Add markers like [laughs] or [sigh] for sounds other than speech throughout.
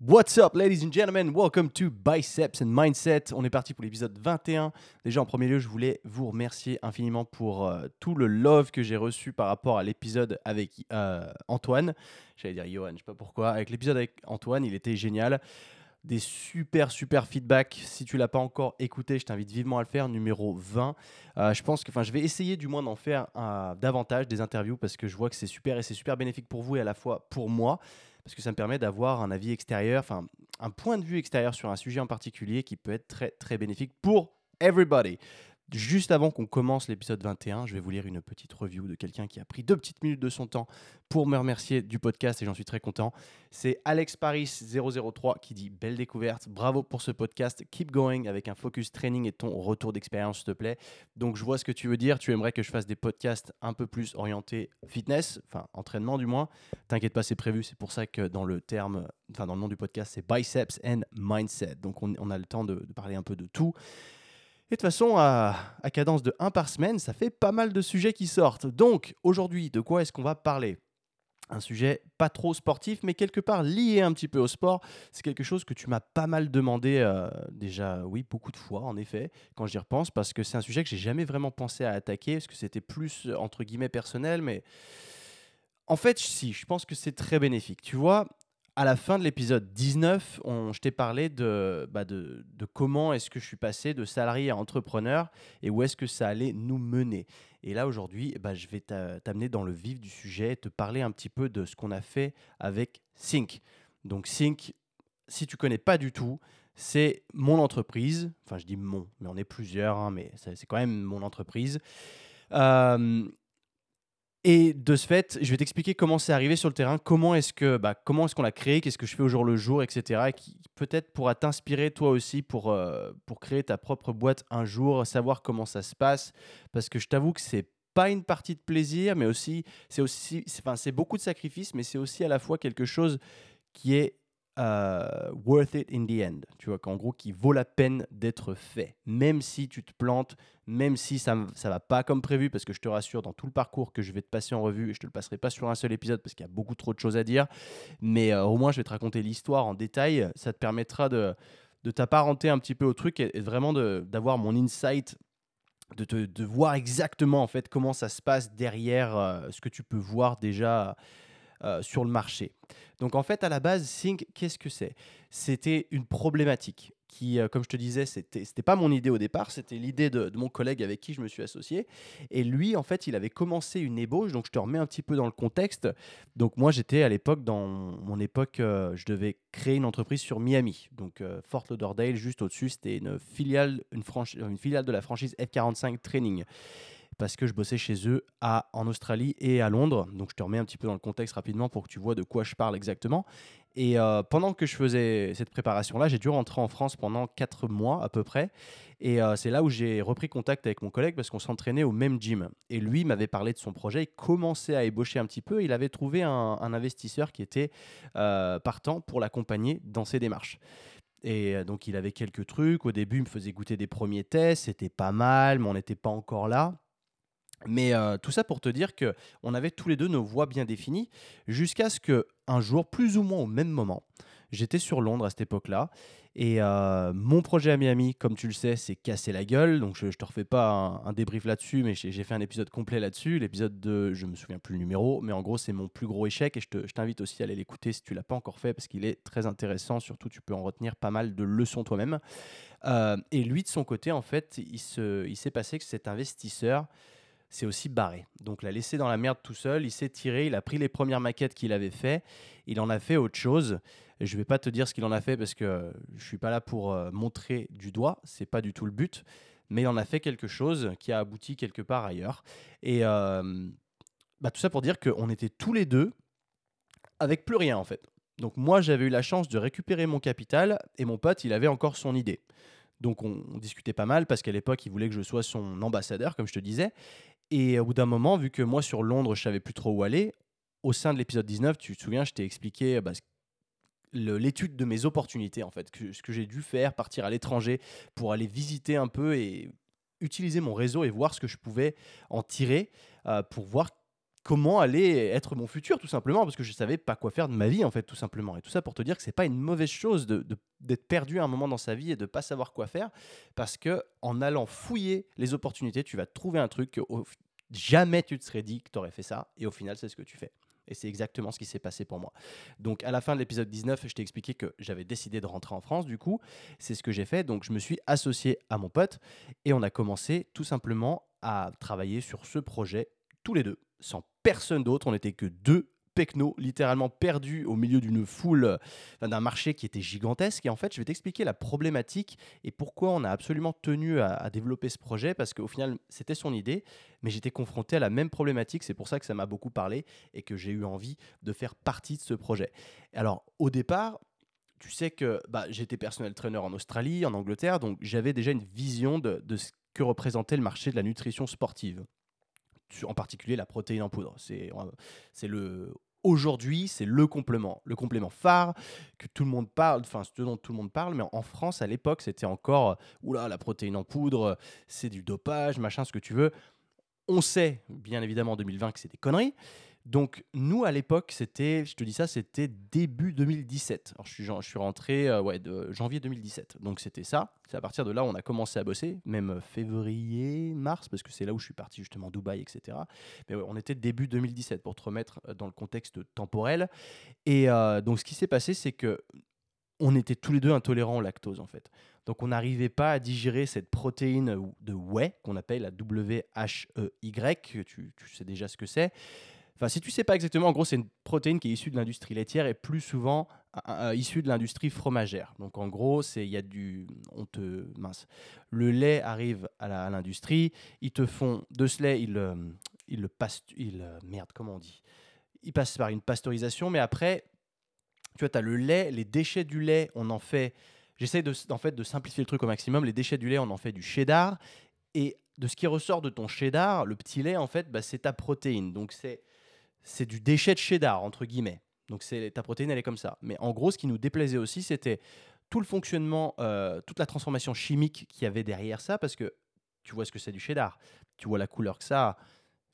What's up, ladies and gentlemen? Welcome to Biceps and Mindset. On est parti pour l'épisode 21. Déjà, en premier lieu, je voulais vous remercier infiniment pour euh, tout le love que j'ai reçu par rapport à l'épisode avec euh, Antoine. J'allais dire Johan, je sais pas pourquoi. Avec l'épisode avec Antoine, il était génial. Des super, super feedbacks. Si tu l'as pas encore écouté, je t'invite vivement à le faire. Numéro 20. Euh, je pense que, enfin, je vais essayer du moins d'en faire davantage des interviews parce que je vois que c'est super et c'est super bénéfique pour vous et à la fois pour moi parce que ça me permet d'avoir un avis extérieur, enfin un point de vue extérieur sur un sujet en particulier qui peut être très très bénéfique pour everybody. Juste avant qu'on commence l'épisode 21, je vais vous lire une petite review de quelqu'un qui a pris deux petites minutes de son temps pour me remercier du podcast et j'en suis très content. C'est Alex Paris 003 qui dit belle découverte, bravo pour ce podcast, keep going avec un focus training et ton retour d'expérience s'il te plaît. Donc je vois ce que tu veux dire, tu aimerais que je fasse des podcasts un peu plus orientés fitness, enfin entraînement du moins. T'inquiète pas, c'est prévu, c'est pour ça que dans le terme, enfin dans le nom du podcast, c'est biceps and mindset. Donc on, a le temps de parler un peu de tout. Et de toute façon, à, cadence de 1 par semaine, ça fait pas mal de sujets qui sortent. Donc, aujourd'hui, de quoi est-ce qu'on va parler? Un sujet pas trop sportif, mais quelque part lié un petit peu au sport. C'est quelque chose que tu m'as pas mal demandé euh, déjà, oui, beaucoup de fois, en effet, quand j'y repense, parce que c'est un sujet que j'ai jamais vraiment pensé à attaquer, parce que c'était plus, entre guillemets, personnel, mais en fait, si, je pense que c'est très bénéfique. Tu vois, à la fin de l'épisode 19, on, je t'ai parlé de, bah de, comment est-ce que je suis passé de salarié à entrepreneur et où est-ce que ça allait nous mener. Et là, aujourd'hui, bah, je vais t'amener dans le vif du sujet, te parler un petit peu de ce qu'on a fait avec Sync. Donc Sync, si tu connais pas du tout, c'est mon entreprise. Enfin, je dis mon, mais on est plusieurs, hein, mais c'est quand même mon entreprise. Euh, et de ce fait, je vais t'expliquer comment c'est arrivé sur le terrain, comment est-ce que, bah, comment est-ce qu'on l'a créé, qu'est-ce que je fais au jour le jour, etc. Et qui peut-être pourra t'inspirer toi aussi pour, euh, pour créer ta propre boîte un jour, savoir comment ça se passe. Parce que je t'avoue que c'est pas une partie de plaisir, mais aussi c'est aussi, enfin c'est beaucoup de sacrifices, mais c'est aussi à la fois quelque chose qui est Uh, worth it in the end. Tu vois, qu'en gros, qui vaut la peine d'être fait. Même si tu te plantes, même si ça ne va pas comme prévu, parce que je te rassure, dans tout le parcours que je vais te passer en revue, et je te le passerai pas sur un seul épisode parce qu'il y a beaucoup trop de choses à dire, mais uh, au moins je vais te raconter l'histoire en détail. Ça te permettra de, de t'apparenter un petit peu au truc et, et vraiment d'avoir mon insight de, te, de, voir exactement en fait comment ça se passe derrière euh, ce que tu peux voir déjà euh, sur le marché. Donc en fait, à la base, Sync, qu'est-ce que c'est? C'était une problématique qui, euh, comme je te disais, c'était n'était pas mon idée au départ, c'était l'idée de, mon collègue avec qui je me suis associé. Et lui, en fait, il avait commencé une ébauche, donc je te remets un petit peu dans le contexte. Donc moi, j'étais à l'époque, dans mon époque, euh, je devais créer une entreprise sur Miami, donc Fort Lauderdale, juste au-dessus, c'était une filiale, une, une filiale de la franchise F45 Training parce que je bossais chez eux à, en Australie et à Londres. Donc je te remets un petit peu dans le contexte rapidement pour que tu vois de quoi je parle exactement. Et euh, pendant que je faisais cette préparation-là, j'ai dû rentrer en France pendant 4 mois à peu près. Et euh, c'est là où j'ai repris contact avec mon collègue parce qu'on s'entraînait au même gym. Et lui m'avait parlé de son projet, il commençait à ébaucher un petit peu. Il avait trouvé un, investisseur qui était euh, partant pour l'accompagner dans ses démarches. Et donc il avait quelques trucs. Au début, il me faisait goûter des premiers tests, c'était pas mal, mais on n'était pas encore là. Mais euh, tout ça pour te dire que on avait tous les deux nos voies bien définies jusqu'à ce que un jour, plus ou moins au même moment, j'étais sur Londres à cette époque-là et euh, mon projet à Miami, comme tu le sais, s'est cassé la gueule. Donc je, ne te refais pas un, débrief là-dessus, mais j'ai fait un épisode complet là-dessus. L'épisode de, je me souviens plus le numéro, mais en gros c'est mon plus gros échec et je t'invite aussi à aller l'écouter si tu l'as pas encore fait parce qu'il est très intéressant. Surtout, tu peux en retenir pas mal de leçons toi-même. Euh, et lui de son côté, en fait, il s'est passé que cet investisseur s'est aussi barré. Donc l'a laissé dans la merde tout seul, il s'est tiré, il a pris les premières maquettes qu'il avait fait, il en a fait autre chose. Je ne vais pas te dire ce qu'il en a fait parce que je suis pas là pour euh, montrer du doigt, c'est pas du tout le but, mais il en a fait quelque chose qui a abouti quelque part ailleurs. Et euh, bah, tout ça pour dire qu'on était tous les deux avec plus rien en fait. Donc moi j'avais eu la chance de récupérer mon capital et mon pote il avait encore son idée. Donc on, on discutait pas mal parce qu'à l'époque il voulait que je sois son ambassadeur comme je te disais. Et au bout d'un moment, vu que moi sur Londres, je savais plus trop où aller, au sein de l'épisode 19, tu te souviens, je t'ai expliqué bah, l'étude de mes opportunités, en fait, ce que j'ai dû faire, partir à l'étranger pour aller visiter un peu et utiliser mon réseau et voir ce que je pouvais en tirer euh, pour voir comment allait être mon futur, tout simplement, parce que je savais pas quoi faire de ma vie, en fait, tout simplement. Et tout ça pour te dire que c'est pas une mauvaise chose de, d'être perdu à un moment dans sa vie et de pas savoir quoi faire, parce que en allant fouiller les opportunités, tu vas trouver un truc que jamais tu te serais dit que tu aurais fait ça, et au final, c'est ce que tu fais. Et c'est exactement ce qui s'est passé pour moi. Donc à la fin de l'épisode 19, je t'ai expliqué que j'avais décidé de rentrer en France, du coup, c'est ce que j'ai fait. Donc je me suis associé à mon pote et on a commencé tout simplement à travailler sur ce projet tous les deux, sans personne d'autre. On n'était que deux pecno, littéralement perdus au milieu d'une foule, d'un marché qui était gigantesque. Et en fait, je vais t'expliquer la problématique et pourquoi on a absolument tenu à, développer ce projet, parce qu'au final, c'était son idée, mais j'étais confronté à la même problématique. C'est pour ça que ça m'a beaucoup parlé et que j'ai eu envie de faire partie de ce projet. Alors, au départ, tu sais que bah, j'étais personnel trainer en Australie, en Angleterre, donc j'avais déjà une vision de, de ce que représentait le marché de la nutrition sportive en particulier la protéine en poudre. C'est le Aujourd'hui, c'est le complément, le complément phare que tout le monde parle, enfin ce dont tout le monde parle, mais en France à l'époque, c'était encore oula la protéine en poudre, c'est du dopage, machin, ce que tu veux. On sait, bien évidemment en 2020 que c'est des conneries, donc, nous, à l'époque, c'était, je te dis ça, c'était début 2017. Alors, je suis, je suis rentré euh, ouais, de janvier 2017. Donc, c'était ça. C'est à partir de là on a commencé à bosser, même euh, février, mars, parce que c'est là où je suis parti justement, Dubaï, etc. Mais on était début 2017 pour te remettre euh, dans le contexte temporel. Et donc, ce qui s'est passé, c'est que on était tous les deux intolérants au lactose, en fait. Donc, on n'arrivait pas à digérer cette protéine de whey qu'on appelle la WHEY. Tu, tu sais déjà ce que c'est. Enfin, si tu sais pas exactement, en gros, c'est une protéine qui est issue de l'industrie laitière et plus souvent issue de l'industrie fromagère. Donc, en gros, c'est il y a du, on te mince. Le lait arrive à l'industrie, ils te font de ce lait, ils, ils le passent, ils, merde, comment on dit? Ils passent par une pasteurisation, mais après, tu vois, tu as le lait, les déchets du lait, on en fait. J'essaie de, en fait de simplifier le truc au maximum. Les déchets du lait, on en fait du cheddar. Et de ce qui ressort de ton cheddar, le petit lait, en fait, bah, c'est ta protéine. Donc, c'est c'est du déchet de cheddar, entre guillemets. Donc c'est ta protéine, elle est comme ça. Mais en gros, ce qui nous déplaisait aussi, c'était tout le fonctionnement, euh, toute la transformation chimique qu'il y avait derrière ça, parce que tu vois ce que c'est du cheddar, tu vois la couleur que ça a.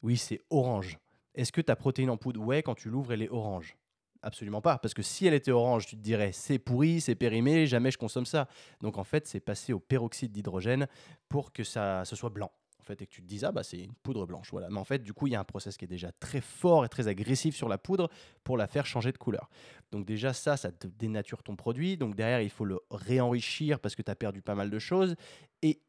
Oui, c'est orange. Est-ce que ta protéine en poudre, ouais, quand tu l'ouvres, elle est orange Absolument pas, parce que si elle était orange, tu te dirais c'est pourri, c'est périmé, jamais je consomme ça. Donc en fait, c'est passé au peroxyde d'hydrogène pour que ça ce soit blanc fait, et que tu te dis, ah bah c'est une poudre blanche. Voilà. Mais en fait, du coup, il y a un process qui est déjà très fort et très agressif sur la poudre pour la faire changer de couleur. Donc déjà, ça, ça te dénature ton produit. Donc derrière, il faut le réenrichir parce que tu as perdu pas mal de choses. Et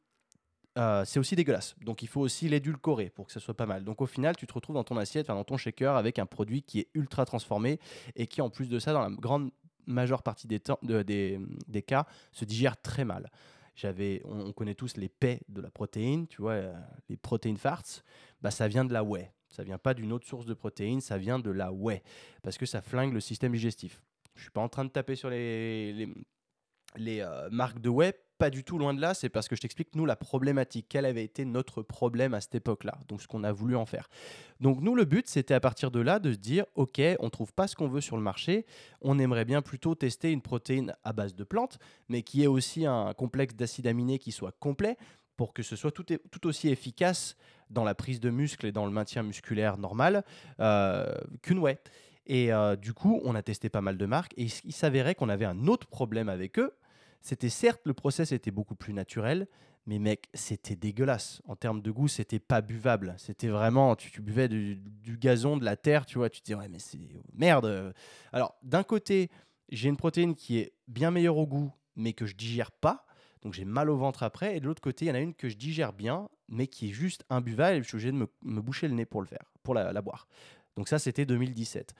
euh, c'est aussi dégueulasse. Donc il faut aussi l'édulcorer pour que ça soit pas mal. Donc au final, tu te retrouves dans ton assiette, dans ton shaker avec un produit qui est ultra transformé et qui en plus de ça, dans la grande majeure partie des cas, se digère très mal. J'avais, on, connaît tous les paix de la protéine, tu vois, euh, les protéines farts, bah, ça vient de la whey. Ça vient pas d'une autre source de protéines, ça vient de la whey, parce que ça flingue le système digestif. Je suis pas en train de taper sur les, les, les euh, marques de whey, pas du tout loin de là, c'est parce que je t'explique, nous, la problématique, quel avait été notre problème à cette époque-là, donc ce qu'on a voulu en faire. Donc nous, le but, c'était à partir de là de se dire, ok, on trouve pas ce qu'on veut sur le marché, on aimerait bien plutôt tester une protéine à base de plantes, mais qui ait aussi un complexe d'acides aminés qui soit complet, pour que ce soit tout, tout, aussi efficace dans la prise de muscle et dans le maintien musculaire normal euh, qu'une whey. Et euh, du coup, on a testé pas mal de marques et il s'avérait qu'on avait un autre problème avec eux, c'était certes, le process était beaucoup plus naturel, mais mec, c'était dégueulasse. En termes de goût, c'était pas buvable. C'était vraiment, tu, buvais du, gazon, de la terre, tu vois, tu te dis, ouais, mais c'est merde. Alors, d'un côté, j'ai une protéine qui est bien meilleure au goût, mais que je digère pas. Donc, j'ai mal au ventre après. Et de l'autre côté, il y en a une que je digère bien, mais qui est juste imbuvable je suis obligé de me, boucher le nez pour le faire, pour la boire. Donc, ça, c'était 2017.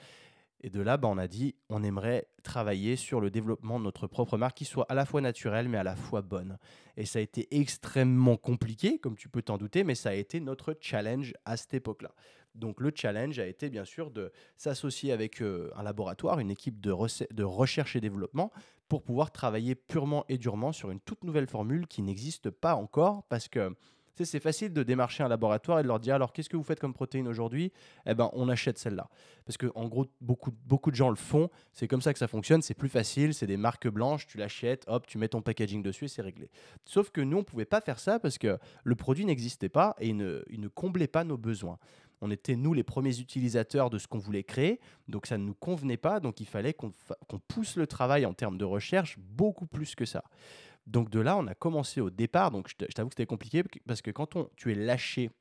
Et de là, bah, on a dit, on aimerait travailler sur le développement de notre propre marque qui soit à la fois naturelle, mais à la fois bonne. Et ça a été extrêmement compliqué, comme tu peux t'en douter, mais ça a été notre challenge à cette époque-là. Donc le challenge a été bien sûr de s'associer avec euh, un laboratoire, une équipe de, de recherche et développement, pour pouvoir travailler purement et durement sur une toute nouvelle formule qui n'existe pas encore, parce que c'est facile de démarcher un laboratoire et de leur dire alors qu'est-ce que vous faites comme protéine aujourd'hui? Eh ben, on achète celle-là. Parce que en gros, beaucoup, de gens le font. C'est comme ça que ça fonctionne. C'est plus facile. C'est des marques blanches. Tu l'achètes, hop, tu mets ton packaging dessus et c'est réglé. Sauf que nous, on pouvait pas faire ça parce que le produit n'existait pas et ne, il ne comblait pas nos besoins. On était, nous, les premiers utilisateurs de ce qu'on voulait créer. Donc, ça ne nous convenait pas. Donc, il fallait qu'on pousse le travail en termes de recherche beaucoup plus que ça. Donc, de là, on a commencé au départ. Donc, je t'avoue que c'était compliqué parce que quand on, tu es lâché,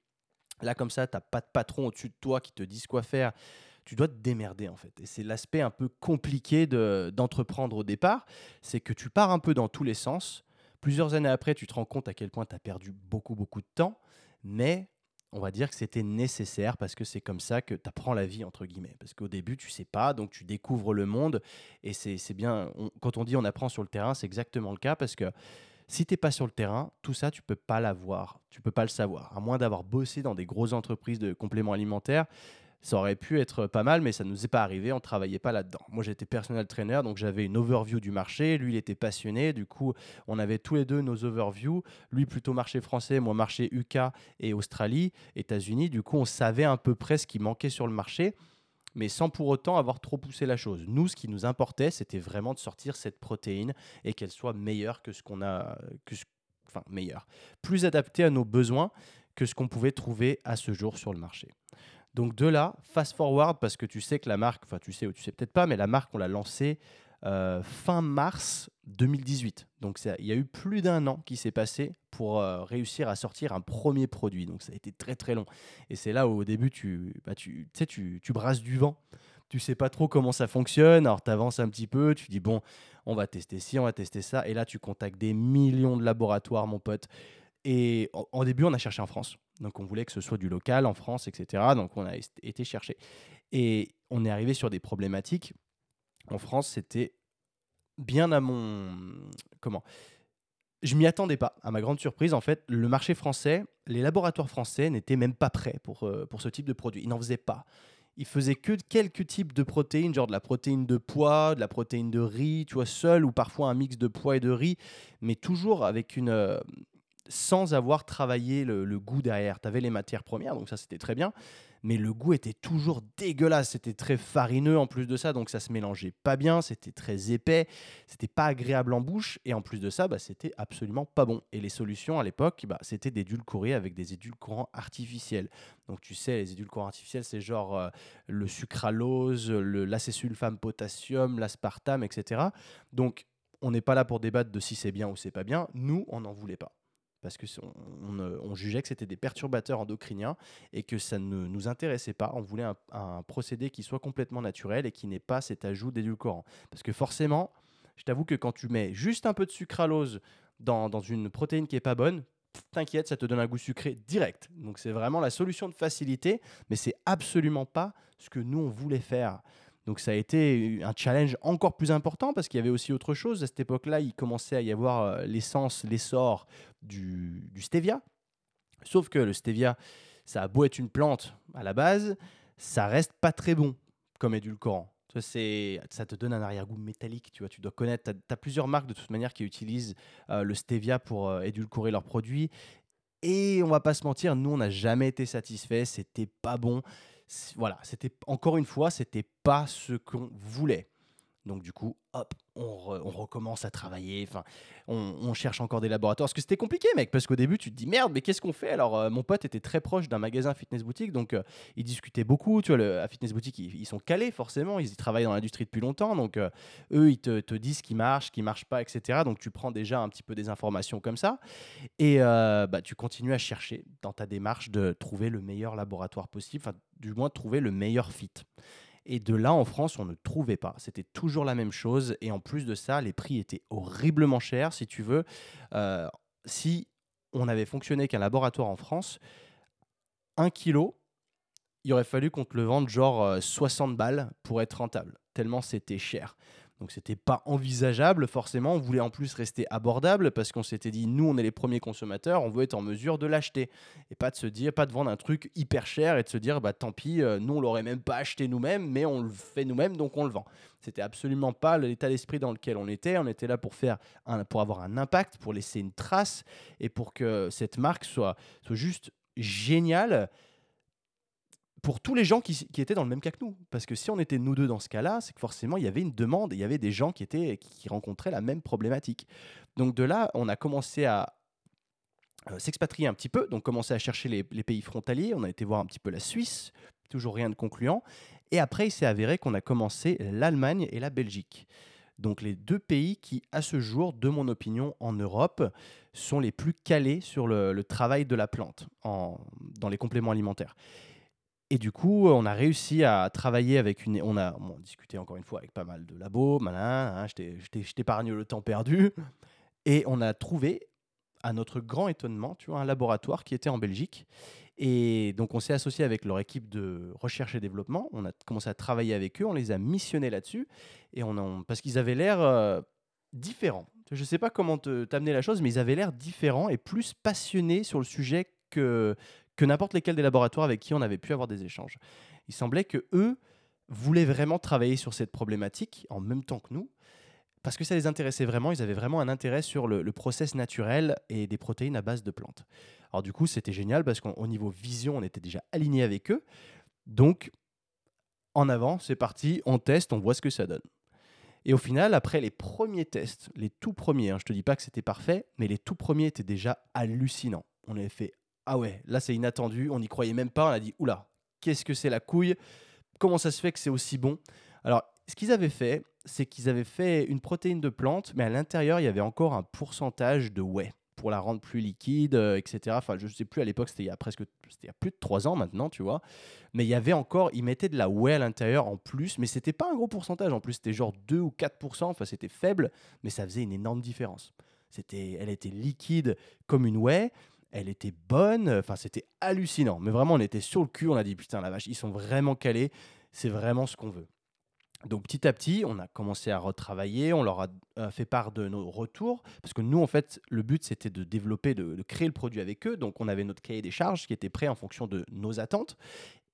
là, comme ça, tu n'as pas de patron au-dessus de toi qui te dise quoi faire tu dois te démerder en fait. Et c'est l'aspect un peu compliqué d'entreprendre au départ, c'est que tu pars un peu dans tous les sens. Plusieurs années après, tu te rends compte à quel point tu as perdu beaucoup, beaucoup de temps, mais on va dire que c'était nécessaire parce que c'est comme ça que tu apprends la vie, entre guillemets. Parce qu'au début, tu sais pas, donc tu découvres le monde. Et c'est bien, quand on dit on apprend sur le terrain, c'est exactement le cas parce que si tu n'es pas sur le terrain, tout ça, tu peux pas l'avoir. Tu peux pas le savoir. À moins d'avoir bossé dans des grosses entreprises de compléments alimentaires, ça aurait pu être pas mal, mais ça ne nous est pas arrivé, on ne travaillait pas là-dedans. Moi, j'étais personnel trainer, donc j'avais une overview du marché. Lui, il était passionné. Du coup, on avait tous les deux nos overviews. Lui, plutôt marché français, moi, marché UK et Australie, États-Unis. Du coup, on savait à peu près ce qui manquait sur le marché, mais sans pour autant avoir trop poussé la chose. Nous, ce qui nous importait, c'était vraiment de sortir cette protéine et qu'elle soit meilleure que ce qu'on a. Que enfin, meilleure. Plus adaptée à nos besoins que ce qu'on pouvait trouver à ce jour sur le marché. Donc de là, fast forward, parce que tu sais que la marque, enfin tu sais ou tu sais peut-être pas, mais la marque, on l'a lancée euh, fin mars 2018. Donc il y a eu plus d'un an qui s'est passé pour euh, réussir à sortir un premier produit. Donc ça a été très très long. Et c'est là où au début, tu, bah, tu, tu, tu brasses du vent. Tu sais pas trop comment ça fonctionne. Alors tu avances un petit peu, tu dis bon, on va tester ci, on va tester ça. Et là, tu contactes des millions de laboratoires, mon pote. Et en, début, on a cherché en France. Donc, on voulait que ce soit du local en France, etc. Donc, on a été chercher. Et on est arrivé sur des problématiques. En France, c'était bien à mon. Comment? Je m'y attendais pas. À ma grande surprise, en fait, le marché français, les laboratoires français n'étaient même pas prêts pour, euh, pour ce type de produit. Ils n'en faisaient pas. Ils faisaient que quelques types de protéines, genre de la protéine de pois, de la protéine de riz, tu vois, seul ou parfois un mix de pois et de riz, mais toujours avec une, euh, sans avoir travaillé le, goût derrière. Tu avais les matières premières, donc ça c'était très bien, mais le goût était toujours dégueulasse. C'était très farineux en plus de ça, donc ça se mélangeait pas bien, c'était très épais, c'était pas agréable en bouche, et en plus de ça, bah, c'était absolument pas bon. Et les solutions à l'époque, bah, c'était d'édulcorer avec des édulcorants artificiels. Donc tu sais, les édulcorants artificiels, c'est genre euh, le sucralose, l'acésulfame potassium, l'aspartame, etc. Donc on n'est pas là pour débattre de si c'est bien ou c'est pas bien. Nous, on n'en voulait pas parce que on, jugeait que c'était des perturbateurs endocriniens et que ça ne nous intéressait pas. On voulait un, procédé qui soit complètement naturel et qui n'ait pas cet ajout d'édulcorant. Parce que forcément, je t'avoue que quand tu mets juste un peu de sucralose dans, dans une protéine qui est pas bonne, t'inquiète, ça te donne un goût sucré direct. Donc c'est vraiment la solution de facilité, mais c'est absolument pas ce que nous on voulait faire. Donc ça a été un challenge encore plus important parce qu'il y avait aussi autre chose. À cette époque-là, il commençait à y avoir euh, l'essence, l'essor du, stevia. Sauf que le stevia, ça a beau être une plante à la base, ça reste pas très bon comme édulcorant. Ça te donne un arrière-goût métallique, tu vois. Tu dois connaître. Tu plusieurs marques de toute manière qui utilisent euh, le stevia pour euh, édulcorer leurs produits. Et on va pas se mentir, nous, on n'a jamais été satisfaits. C'était pas bon voilà, c'était encore une fois, c'était pas ce qu'on voulait. Donc du coup, hop, on, recommence à travailler. Enfin, on, cherche encore des laboratoires. Parce que c'était compliqué, mec. Parce qu'au début, tu te dis merde, mais qu'est-ce qu'on fait? Alors, euh, mon pote était très proche d'un magasin fitness boutique, donc euh, ils discutaient beaucoup. Tu vois, à fitness boutique, ils, sont calés forcément. Ils y travaillent dans l'industrie depuis longtemps, donc euh, eux, ils te, disent ce qui marche, ce qui marche pas, etc. Donc tu prends déjà un petit peu des informations comme ça, et bah, tu continues à chercher dans ta démarche de trouver le meilleur laboratoire possible, enfin, du moins trouver le meilleur fit. Et de là, en France, on ne trouvait pas. C'était toujours la même chose. Et en plus de ça, les prix étaient horriblement chers, si tu veux. Euh, si on avait fonctionné qu'un laboratoire en France, un kilo, il aurait fallu qu'on te le vende genre 60 euh, balles pour être rentable, tellement c'était cher. Donc c'était pas envisageable forcément. On voulait en plus rester abordable parce qu'on s'était dit nous on est les premiers consommateurs, on veut être en mesure de l'acheter et pas de se dire pas de vendre un truc hyper cher et de se dire bah tant pis, euh, nous on l'aurait même pas acheté nous-mêmes, mais on le fait nous-mêmes donc on le vend. C'était absolument pas l'état d'esprit dans lequel on était. On était là pour faire pour avoir un impact, pour laisser une trace et pour que cette marque soit, soit juste géniale pour tous les gens qui, étaient dans le même cas que nous. Parce que si on était nous deux dans ce cas-là, c'est que forcément, il y avait une demande, il y avait des gens qui, étaient, qui rencontraient la même problématique. Donc de là, on a commencé à, s'expatrier un petit peu, donc commencer à chercher les, pays frontaliers. On a été voir un petit peu la Suisse, toujours rien de concluant. Et après, il s'est avéré qu'on a commencé l'Allemagne et la Belgique. Donc les deux pays qui, à ce jour, de mon opinion, en Europe, sont les plus calés sur le, travail de la plante en, dans les compléments alimentaires. Et du coup, on a réussi à travailler avec une. On a discuté encore une fois avec pas mal de labos, malin, hein, je t'épargne le temps perdu. Et on a trouvé, à notre grand étonnement, tu vois, un laboratoire qui était en Belgique et donc, on s'est associé avec leur équipe de recherche et développement. On a commencé à travailler avec eux. On les a missionnés là-dessus. Et on parce qu'ils avaient l'air euh, différents. Je ne sais pas comment t'amener la chose, mais ils avaient l'air différents et plus passionnés sur le sujet que, que n'importe lesquels des laboratoires avec qui on avait pu avoir des échanges. Il semblait que eux voulaient vraiment travailler sur cette problématique en même temps que nous parce que ça les intéressait vraiment. Ils avaient vraiment un intérêt sur le, le process naturel et des protéines à base de plantes. Alors du coup, c'était génial parce qu'au niveau vision, on était déjà aligné avec eux. Donc, en avant, c'est parti, on teste, on voit ce que ça donne. Et au final, après les premiers tests, les tout premiers, hein, je te dis pas que c'était parfait, mais les tout premiers étaient déjà hallucinants. On avait fait ah ouais, là c'est inattendu, on n'y croyait même pas, on a dit oula, qu'est-ce que c'est la couille? Comment ça se fait que c'est aussi bon? Alors, ce qu'ils avaient fait, c'est qu'ils avaient fait une protéine de plante, mais à l'intérieur, il y avait encore un pourcentage de whey pour la rendre plus liquide, euh, etc. Enfin, je ne sais plus, à l'époque, c'était il y a presque c'était il y a plus de 3 ans maintenant, tu vois. Mais il y avait encore, ils mettaient de la whey à l'intérieur en plus, mais c'était pas un gros pourcentage en plus, c'était genre 2 ou 4%, enfin c'était faible, mais ça faisait une énorme différence. C'était, elle était liquide comme une whey, elle était bonne, enfin c'était hallucinant. Mais vraiment, on était sur le cul, on a dit putain la vache, ils sont vraiment calés, c'est vraiment ce qu'on veut. Donc petit à petit, on a commencé à retravailler, on leur a euh, fait part de nos retours, parce que nous, en fait, le but, c'était de développer, de, créer le produit avec eux. Donc on avait notre cahier des charges qui était prêt en fonction de nos attentes.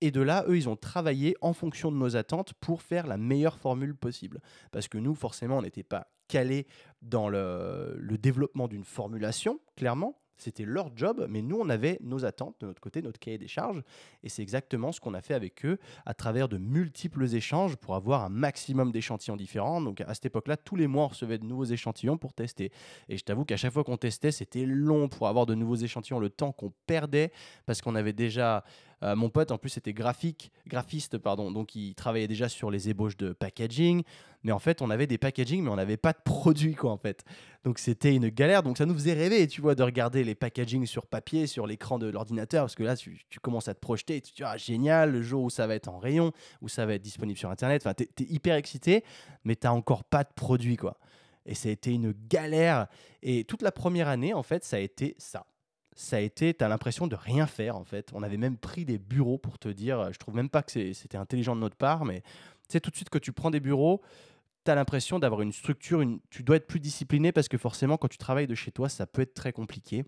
Et de là, eux, ils ont travaillé en fonction de nos attentes pour faire la meilleure formule possible. Parce que nous, forcément, on n'était pas calés dans le développement d'une formulation, clairement. C'était leur job, mais nous, on avait nos attentes de notre côté, notre cahier des charges. Et c'est exactement ce qu'on a fait avec eux à travers de multiples échanges pour avoir un maximum d'échantillons différents. Donc à cette époque-là, tous les mois, on recevait de nouveaux échantillons pour tester. Et je t'avoue qu'à chaque fois qu'on testait, c'était long pour avoir de nouveaux échantillons, le temps qu'on perdait parce qu'on avait déjà euh, mon pote, en plus, était graphique, graphiste, pardon, donc il travaillait déjà sur les ébauches de packaging. Mais en fait, on avait des packaging, mais on n'avait pas de produits, quoi, en fait. Donc c'était une galère. Donc ça nous faisait rêver, tu vois, de regarder les packaging sur papier, sur l'écran de l'ordinateur, parce que là, tu, commences à te projeter et tu te dis, ah, génial, le jour où ça va être en rayon, où ça va être disponible sur Internet. Enfin, tu es, hyper excité, mais tu encore pas de produits, quoi. Et ça a été une galère. Et toute la première année, en fait, ça a été ça ça a été, tu as l'impression de rien faire en fait. On avait même pris des bureaux pour te dire, je trouve même pas que c'était intelligent de notre part, mais c'est tout de suite que tu prends des bureaux, tu as l'impression d'avoir une structure, tu dois être plus discipliné parce que forcément quand tu travailles de chez toi, ça peut être très compliqué.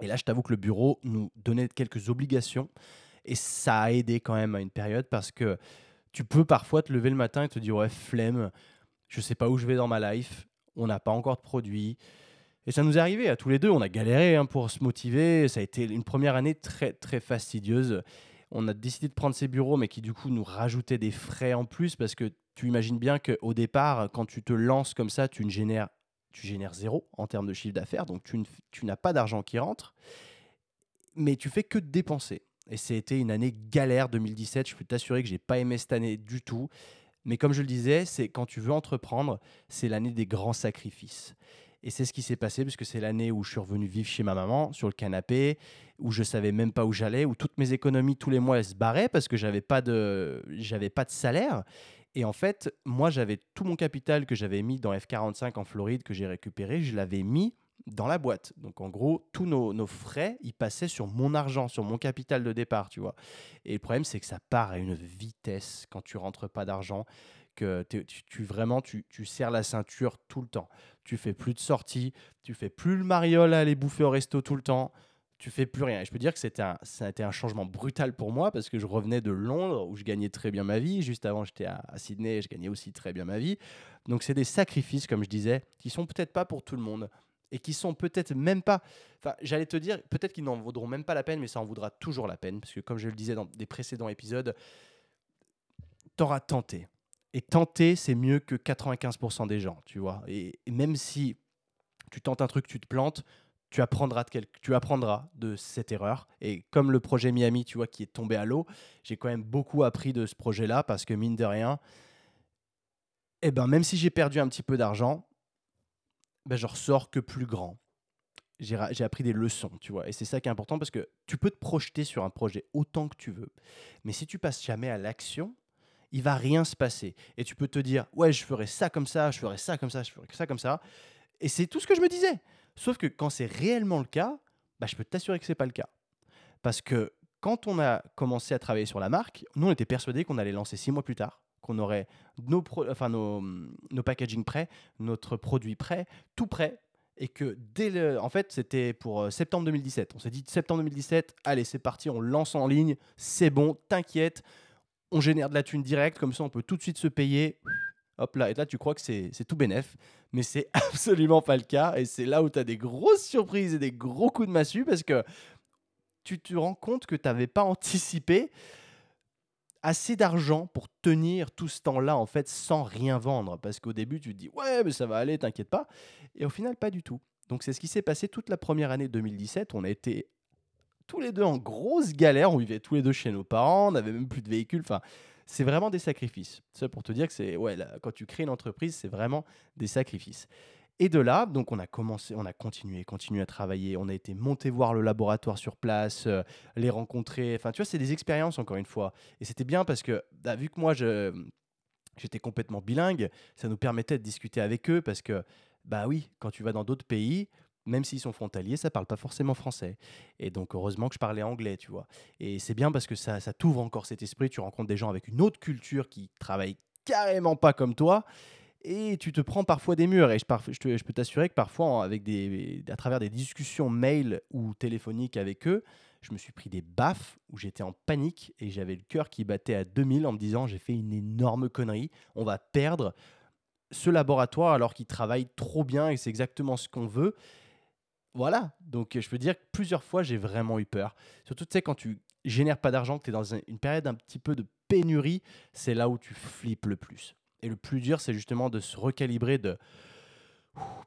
Et là, je t'avoue que le bureau nous donnait quelques obligations et ça a aidé quand même à une période parce que tu peux parfois te lever le matin et te dire ouais, flemme, je sais pas où je vais dans ma life, on n'a pas encore de produits et ça nous est arrivé à tous les deux. On a galéré hein, pour se motiver. Ça a été une première année très, très fastidieuse. On a décidé de prendre ces bureaux, mais qui du coup nous rajoutaient des frais en plus parce que tu imagines bien qu'au départ, quand tu te lances comme ça, tu ne génères, tu génères zéro en termes de chiffre d'affaires. Donc tu, n'as pas d'argent qui rentre, mais tu fais que dépenser. Et c'était une année galère 2017. Je peux t'assurer que j'ai pas aimé cette année du tout. Mais comme je le disais, c'est quand tu veux entreprendre, c'est l'année des grands sacrifices. Et c'est ce qui s'est passé, puisque c'est l'année où je suis revenu vivre chez ma maman, sur le canapé, où je savais même pas où j'allais, où toutes mes économies tous les mois elles se barraient parce que j'avais pas pas de salaire. Et en fait, moi, j'avais tout mon capital que j'avais mis dans F45 en Floride, que j'ai récupéré, je l'avais mis dans la boîte. Donc en gros, tous nos, nos, frais, ils passaient sur mon argent, sur mon capital de départ, tu vois. Et le problème, c'est que ça part à une vitesse quand tu rentres pas d'argent que tu, vraiment tu, tu, serres la ceinture tout le temps. Tu fais plus de sorties, tu fais plus le mariole à aller bouffer au resto tout le temps, tu fais plus rien. Et je peux dire que c'était un, ça a été un changement brutal pour moi parce que je revenais de Londres où je gagnais très bien ma vie. Juste avant, j'étais à, Sydney et je gagnais aussi très bien ma vie. Donc, c'est des sacrifices, comme je disais, qui sont peut-être pas pour tout le monde et qui sont peut-être même pas. Enfin, j'allais te dire, peut-être qu'ils n'en vaudront même pas la peine, mais ça en vaudra toujours la peine parce que, comme je le disais dans des précédents épisodes, t'auras tenté et tenter, c'est mieux que 95% des gens, tu vois. Et, même si tu tentes un truc, tu te plantes, tu apprendras, de tu apprendras de cette erreur. Et comme le projet Miami, tu vois, qui est tombé à l'eau, j'ai quand même beaucoup appris de ce projet-là parce que mine de rien, eh ben, même si j'ai perdu un petit peu d'argent, ben, je ressors que plus grand. J'ai appris des leçons, tu vois. Et c'est ça qui est important parce que tu peux te projeter sur un projet autant que tu veux. Mais si tu passes jamais à l'action, il va rien se passer. Et tu peux te dire, ouais, je ferai ça comme ça, je ferai ça comme ça, je ferai ça comme ça. Et c'est tout ce que je me disais. Sauf que quand c'est réellement le cas, bah, je peux t'assurer que ce n'est pas le cas. Parce que quand on a commencé à travailler sur la marque, nous, on était persuadés qu'on allait lancer six mois plus tard, qu'on aurait nos, enfin, nos, nos packaging prêts, notre produit prêt, tout prêt, et que dès le, en fait, c'était pour euh, septembre 2017. On s'est dit septembre 2017, allez, c'est parti, on lance en ligne, c'est bon, t'inquiète, on génère de la thune directe, comme ça on peut tout de suite se payer Hop là, et là tu crois que c'est tout bénef, mais c'est [laughs] absolument pas le cas. Et c'est là où tu as des grosses surprises et des gros coups de massue parce que tu te rends compte que tu n'avais pas anticipé assez d'argent pour tenir tout ce temps-là en fait sans rien vendre. Parce qu'au début tu te dis ouais mais ça va aller, t'inquiète pas. Et au final pas du tout. Donc c'est ce qui s'est passé toute la première année 2017. On a été tous les deux en grosse galère. On vivait tous les deux chez nos parents, on n'avait même plus de véhicule. Enfin, c'est vraiment des sacrifices. Ça pour te dire que c'est ouais, quand tu crées une entreprise, c'est vraiment des sacrifices. Et de là, donc on a commencé, on a continué, continué à travailler. On a été monté voir le laboratoire sur place, euh, les rencontrer. Enfin, tu vois, c'est des expériences encore une fois. Et c'était bien parce que, bah, vu que moi, j'étais complètement bilingue, ça nous permettait de discuter avec eux parce que, bah oui, quand tu vas dans d'autres pays, même s'ils sont frontaliers, ça parle pas forcément français. Et donc, heureusement que je parlais anglais, tu vois. Et c'est bien parce que ça, t'ouvre encore cet esprit. Tu rencontres des gens avec une autre culture qui travaillent carrément pas comme toi. Et tu te prends parfois des murs. Et je, je, peux t'assurer que parfois, avec des, à travers des discussions mail ou téléphoniques avec eux, je me suis pris des baffes où j'étais en panique et j'avais le cœur qui battait à 2000 en me disant j'ai fait une énorme connerie, on va perdre ce laboratoire alors qu'il travaille trop bien et c'est exactement ce qu'on veut. Voilà, donc je peux dire que plusieurs fois j'ai vraiment eu peur. Surtout, tu sais, quand tu génères pas d'argent, que tu es dans une période un petit peu de pénurie, c'est là où tu flippes le plus. Et le plus dur, c'est justement de se recalibrer, de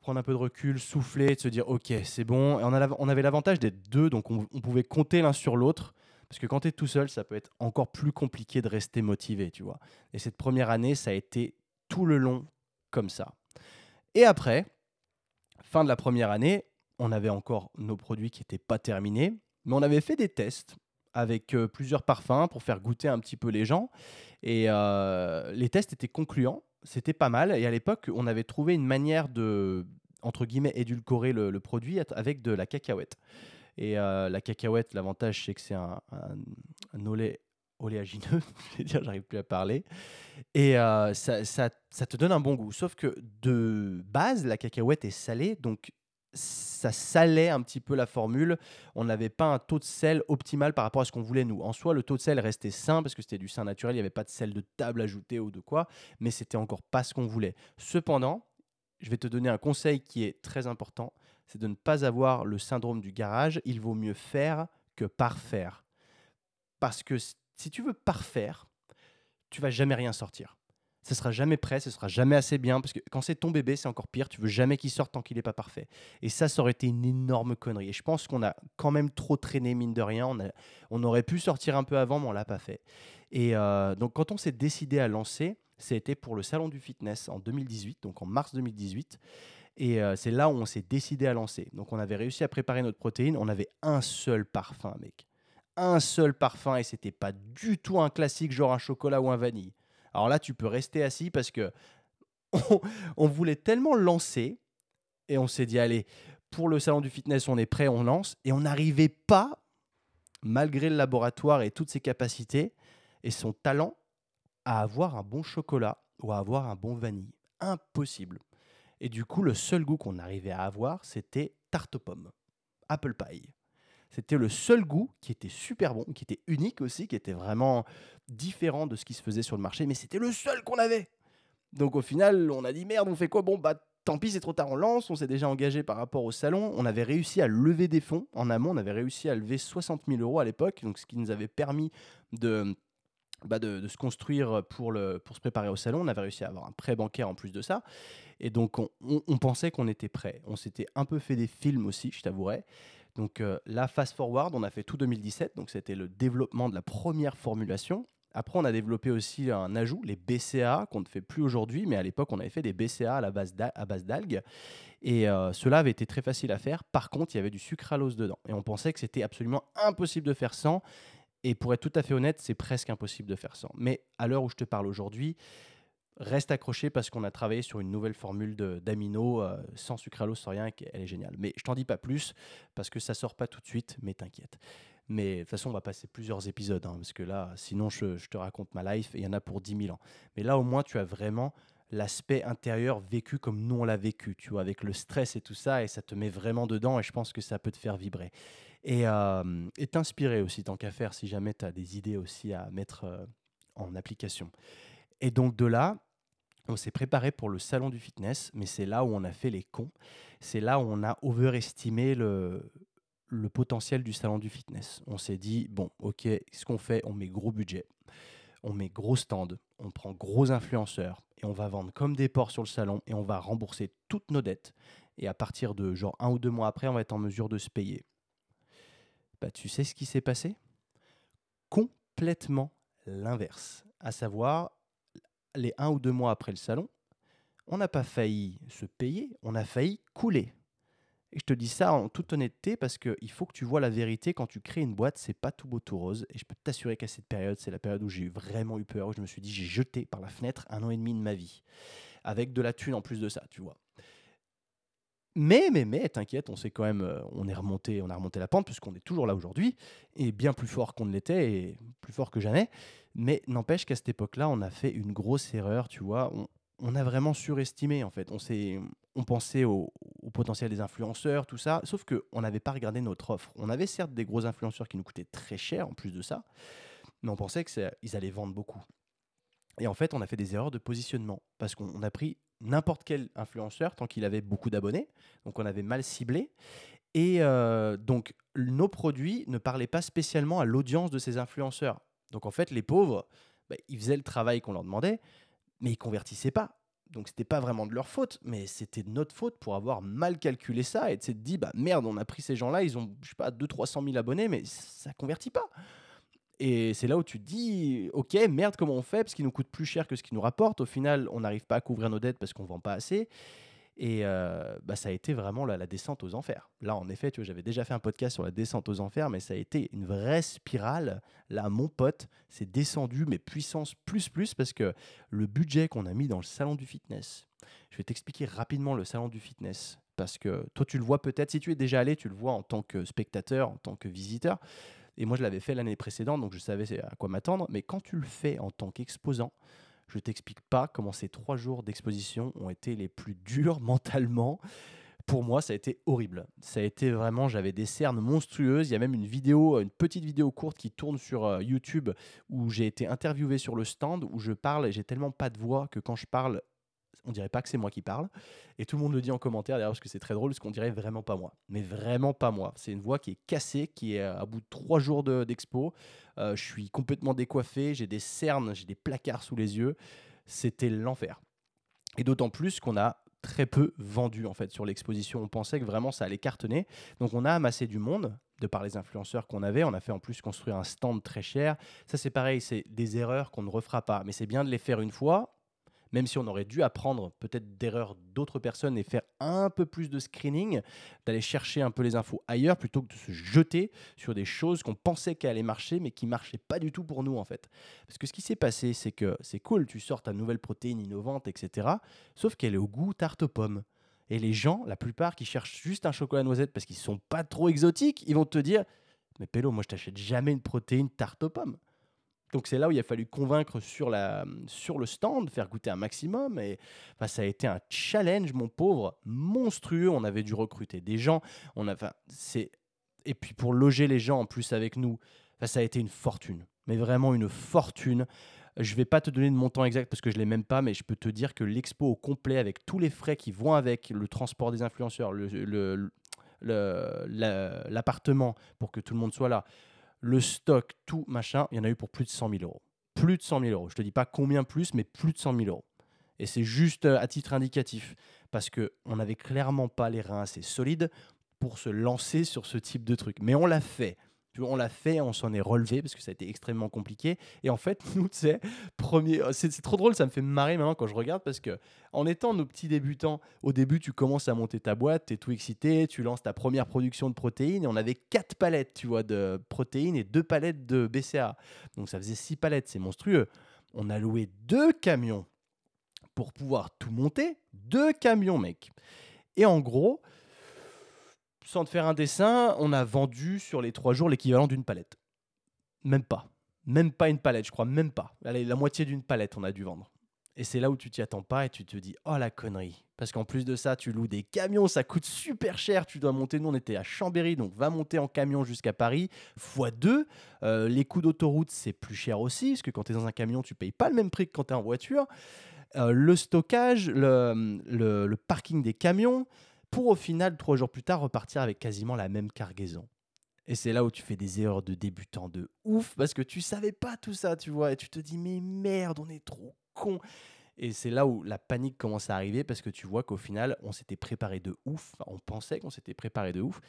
prendre un peu de recul, souffler, de se dire ok, c'est bon. Et on, avait l'avantage d'être deux, donc on, on pouvait compter l'un sur l'autre. Parce que quand tu es tout seul, ça peut être encore plus compliqué de rester motivé, tu vois. Et cette première année, ça a été tout le long comme ça. Et après, fin de la première année, on avait encore nos produits qui n'étaient pas terminés, mais on avait fait des tests avec euh, plusieurs parfums pour faire goûter un petit peu les gens. Et euh, les tests étaient concluants, c'était pas mal. Et à l'époque, on avait trouvé une manière de, entre guillemets, édulcorer le, produit avec de la cacahuète. Et euh, la cacahuète, l'avantage, c'est que c'est un, un, oléagineux, [laughs] j'arrive plus à parler. Et ça, ça, ça, te donne un bon goût. Sauf que de base, la cacahuète est salée, donc ça salait un petit peu la formule. On n'avait pas un taux de sel optimal par rapport à ce qu'on voulait nous. En soi, le taux de sel restait sain parce que c'était du sain naturel, il n'y avait pas de sel de table ajouté ou de quoi, mais c'était encore pas ce qu'on voulait. Cependant, je vais te donner un conseil qui est très important, c'est de ne pas avoir le syndrome du garage. Il vaut mieux faire que parfaire. Parce que si tu veux parfaire, tu vas jamais rien sortir ce sera jamais prêt, ce sera jamais assez bien, parce que quand c'est ton bébé, c'est encore pire, tu veux jamais qu'il sorte tant qu'il n'est pas parfait. Et ça, ça aurait été une énorme connerie. Et je pense qu'on a quand même trop traîné, mine de rien. On aurait pu sortir un peu avant, mais on l'a pas fait. Et euh, donc, quand on s'est décidé à lancer, c'était pour le salon du fitness en 2018, donc en mars 2018. Et euh, c'est là où on s'est décidé à lancer. Donc, on avait réussi à préparer notre protéine. On avait un seul parfum, mec. Un seul parfum, et c'était pas du tout un classique, genre un chocolat ou un vanille. Alors là, tu peux rester assis parce que [laughs] on, voulait tellement lancer et on s'est dit, allez, pour le salon du fitness, on est prêt, on lance. Et on n'arrivait pas, malgré le laboratoire et toutes ses capacités et son talent, à avoir un bon chocolat ou à avoir un bon vanille. Impossible. Et du coup, le seul goût qu'on arrivait à avoir, c'était tarte aux pommes, apple pie. C'était le seul goût qui était super bon, qui était unique aussi, qui était vraiment différent de ce qui se faisait sur le marché, mais c'était le seul qu'on avait. Donc au final, on a dit merde, on fait quoi? Bon, bah tant pis, c'est trop tard, on lance. On s'est déjà engagé par rapport au salon. On avait réussi à lever des fonds en amont. On avait réussi à lever 60 000 euros à l'époque, donc ce qui nous avait permis de bah, de, se construire pour, le, pour se préparer au salon. On avait réussi à avoir un prêt bancaire en plus de ça. Et donc, on, on- pensait qu'on était prêt. On s'était un peu fait des films aussi, je t'avouerai. Donc euh, là, fast forward, on a fait tout 2017. Donc, c'était le développement de la première formulation. Après, on a développé aussi un ajout, les BCA, qu'on ne fait plus aujourd'hui, mais à l'époque, on avait fait des BCA à, base d'algues. Et euh, cela avait été très facile à faire. Par contre, il y avait du sucralose dedans. Et on pensait que c'était absolument impossible de faire sans. Et pour être tout à fait honnête, c'est presque impossible de faire sans. Mais à l'heure où je te parle aujourd'hui, reste accroché parce qu'on a travaillé sur une nouvelle formule d'amino euh, sans sucralose, sans rien, elle est géniale. Mais je t'en dis pas plus parce que ça sort pas tout de suite, mais t'inquiète. Mais de toute façon, on va passer plusieurs épisodes hein, parce que là, sinon, je, te raconte ma life et il y en a pour 10 000 ans. Mais là, au moins, tu as vraiment l'aspect intérieur vécu comme nous on l'a vécu, tu vois, avec le stress et tout ça, et ça te met vraiment dedans, et je pense que ça peut te faire vibrer. Et euh, t'inspirer aussi, tant qu'à faire, si jamais tu as des idées aussi à mettre euh, en application. Et donc de là, on s'est préparé pour le salon du fitness, mais c'est là où on a fait les cons. C'est là où on a overestimé le, potentiel du salon du fitness. On s'est dit, bon, ok, ce qu'on fait, on met gros budget, on met gros stand, on prend gros influenceurs, et on va vendre comme des porcs sur le salon, et on va rembourser toutes nos dettes. Et à partir de genre un ou deux mois après, on va être en mesure de se payer. Bah, tu sais ce qui s'est passé? Complètement l'inverse. À savoir, les un ou deux mois après le salon, on n'a pas failli se payer, on a failli couler. Et je te dis ça en toute honnêteté parce qu'il faut que tu vois la vérité quand tu crées une boîte, c'est pas tout beau tout rose. Et je peux t'assurer qu'à cette période, c'est la période où j'ai vraiment eu peur, où je me suis dit j'ai jeté par la fenêtre un an et demi de ma vie, avec de la thune en plus de ça, tu vois. Mais, mais, mais, t'inquiète, on s'est quand même, euh, on est remonté, on a remonté la pente puisqu'on est toujours là aujourd'hui et bien plus fort qu'on ne l'était et plus fort que jamais. Mais n'empêche qu'à cette époque-là, on a fait une grosse erreur, tu vois. On, a vraiment surestimé en fait. On s'est, on pensait au, au potentiel des influenceurs, tout ça, sauf que on n'avait pas regardé notre offre. On avait certes des gros influenceurs qui nous coûtaient très cher en plus de ça, mais on pensait que ils allaient vendre beaucoup. Et en fait, on a fait des erreurs de positionnement parce qu'on on a pris n'importe quel influenceur tant qu'il avait beaucoup d'abonnés. Donc, on avait mal ciblé. Et euh, donc, nos produits ne parlaient pas spécialement à l'audience de ces influenceurs. Donc, en fait, les pauvres, bah, ils faisaient le travail qu'on leur demandait, mais ils convertissaient pas. Donc, c'était pas vraiment de leur faute, mais c'était de notre faute pour avoir mal calculé ça et de s'être dit, bah merde, on a pris ces gens-là, ils ont, je sais pas, 200-300 000 abonnés, mais ça convertit pas. Et c'est là où tu te dis, ok, merde, comment on fait? Parce qu'il nous coûte plus cher que ce qu'il nous rapporte. Au final, on n'arrive pas à couvrir nos dettes parce qu'on vend pas assez. Et euh, bah, ça a été vraiment la, la descente aux enfers. Là, en effet, tu vois, j'avais déjà fait un podcast sur la descente aux enfers, mais ça a été une vraie spirale. Là, mon pote, c'est descendu, mais puissance plus plus, parce que le budget qu'on a mis dans le salon du fitness, je vais t'expliquer rapidement le salon du fitness, parce que toi, tu le vois peut-être, si tu es déjà allé, tu le vois en tant que spectateur, en tant que visiteur. Et moi, je l'avais fait l'année précédente, donc je savais à quoi m'attendre. Mais quand tu le fais en tant qu'exposant, je t'explique pas comment ces trois jours d'exposition ont été les plus durs [laughs] mentalement. Pour moi, ça a été horrible. Ça a été vraiment, j'avais des cernes monstrueuses. Il y a même une vidéo, une petite vidéo courte qui tourne sur euh, YouTube où j'ai été interviewé sur le stand où je parle et j'ai tellement pas de voix que quand je parle, on dirait pas que c'est moi qui parle. Et tout le monde le dit en commentaire d'ailleurs parce que c'est très drôle parce qu'on dirait vraiment pas moi. Mais vraiment pas moi. C'est une voix qui est cassée, qui est à bout de trois jours de- d'expo. Euh, je suis complètement décoiffé, j'ai des cernes, j'ai des placards sous les yeux. C'était l'enfer. Et d'autant plus qu'on a très peu vendu en fait sur l'exposition. On pensait que vraiment ça allait cartonner. Donc on a amassé du monde de par les influenceurs qu'on avait. On a fait en plus construire un stand très cher. Ça c'est pareil, c'est des erreurs qu'on ne refera pas. Mais c'est bien de les faire une fois même si on aurait dû apprendre peut-être d'erreurs d'autres personnes et faire un peu plus de screening, d'aller chercher un peu les infos ailleurs plutôt que de se jeter sur des choses qu'on pensait qu'elles allaient marcher mais qui marchaient pas du tout pour nous en fait. Parce que ce qui s'est passé, c'est que c'est cool, tu sors ta nouvelle protéine innovante, etc. Sauf qu'elle est au goût tarte aux pommes. Et les gens, la plupart qui cherchent juste un chocolat noisette parce qu'ils sont pas trop exotiques, ils vont te dire Mais Pélo, moi je t'achète jamais une protéine tarte aux pommes. Donc c'est là où il a fallu convaincre sur, la, sur le stand, faire goûter un maximum. Et ça a été un challenge, mon pauvre, monstrueux. On avait dû recruter des gens. On a, enfin. Et puis pour loger les gens en plus avec nous, ça a été une fortune. Mais vraiment une fortune. Je vais pas te donner de montant exact parce que je l'ai même pas, mais je peux te dire que l'expo au complet, avec tous les frais qui vont avec, le transport des influenceurs, le, le- le- l'appartement pour que tout le monde soit là, le stock, tout machin, il y en a eu pour plus de 100 000 euros. plus de 100 000 euros. Je te dis pas combien plus, mais plus de 100 000 euros. Et c'est juste euh, à titre indicatif, parce qu'on n'avait clairement pas les reins assez solides pour se lancer sur ce type de truc. Mais on l'a fait. On l'a fait, on s'en est relevé parce que ça a été extrêmement compliqué. Et en fait, [laughs] nous, tu sais, premier, euh, c'est trop drôle, ça me fait marrer maintenant quand je regarde parce que en étant nos petits débutants, au début, tu commences à monter ta boîte, tu es tout excité, tu lances ta première production de protéines et on avait quatre palettes, tu vois, de protéines et deux palettes de BCA. Donc ça faisait six palettes, c'est monstrueux. On a loué deux camions pour pouvoir tout monter. Deux camions, mec. Et en gros, sans te faire un dessin, on a vendu sur les trois jours l'équivalent d'une palette. Même pas. Même pas une palette, je crois, même pas. La moitié d'une palette, on a dû vendre. Et c'est là où tu t'y attends pas et tu te dis, oh la connerie. Parce qu'en plus de ça, tu loues des camions, ça coûte super cher. Tu dois monter, nous on était à Chambéry, donc va monter en camion jusqu'à Paris, fois deux. Euh, les coûts d'autoroute, c'est plus cher aussi, parce que quand tu es dans un camion, tu payes pas le même prix que quand tu es en voiture. Euh, le stockage, le parking des camions, pour au final, trois jours plus tard, repartir avec quasiment la même cargaison. Et c'est là où tu fais des erreurs de débutant de ouf, parce que tu savais pas tout ça, tu vois, et tu te dis, mais merde, on est trop con. Et c'est là où la panique commence à arriver, parce que tu vois qu'au final, on s'était préparé de ouf, on pensait qu'on s'était préparé de ouf,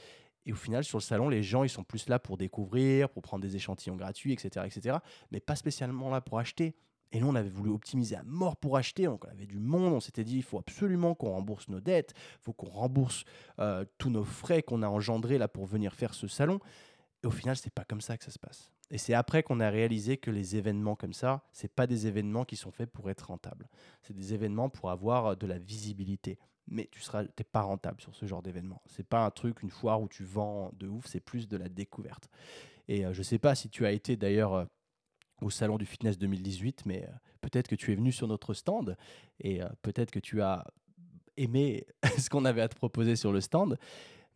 et au final, sur le salon, les gens, ils sont plus là pour découvrir, pour prendre des échantillons gratuits, etc., etc., mais pas spécialement là pour acheter. Et nous, on avait voulu optimiser à mort pour acheter. Donc, on avait du monde. On s'était dit, il faut absolument qu'on rembourse nos dettes. Il faut qu'on rembourse euh, tous nos frais qu'on a engendrés là pour venir faire ce salon. Et au final, c'est pas comme ça que ça se passe. Et c'est après qu'on a réalisé que les événements comme ça, c'est pas des événements qui sont faits pour être rentables. C'est des événements pour avoir euh, de la visibilité. Mais tu seras, t'es pas rentable sur ce genre d'événement. C'est pas un truc, une foire où tu vends de ouf. C'est plus de la découverte. Et euh, je sais pas si tu as été d'ailleurs au Salon du Fitness 2018, mais euh, peut-être que tu es venu sur notre stand et euh, peut-être que tu as aimé [laughs] ce qu'on avait à te proposer sur le stand.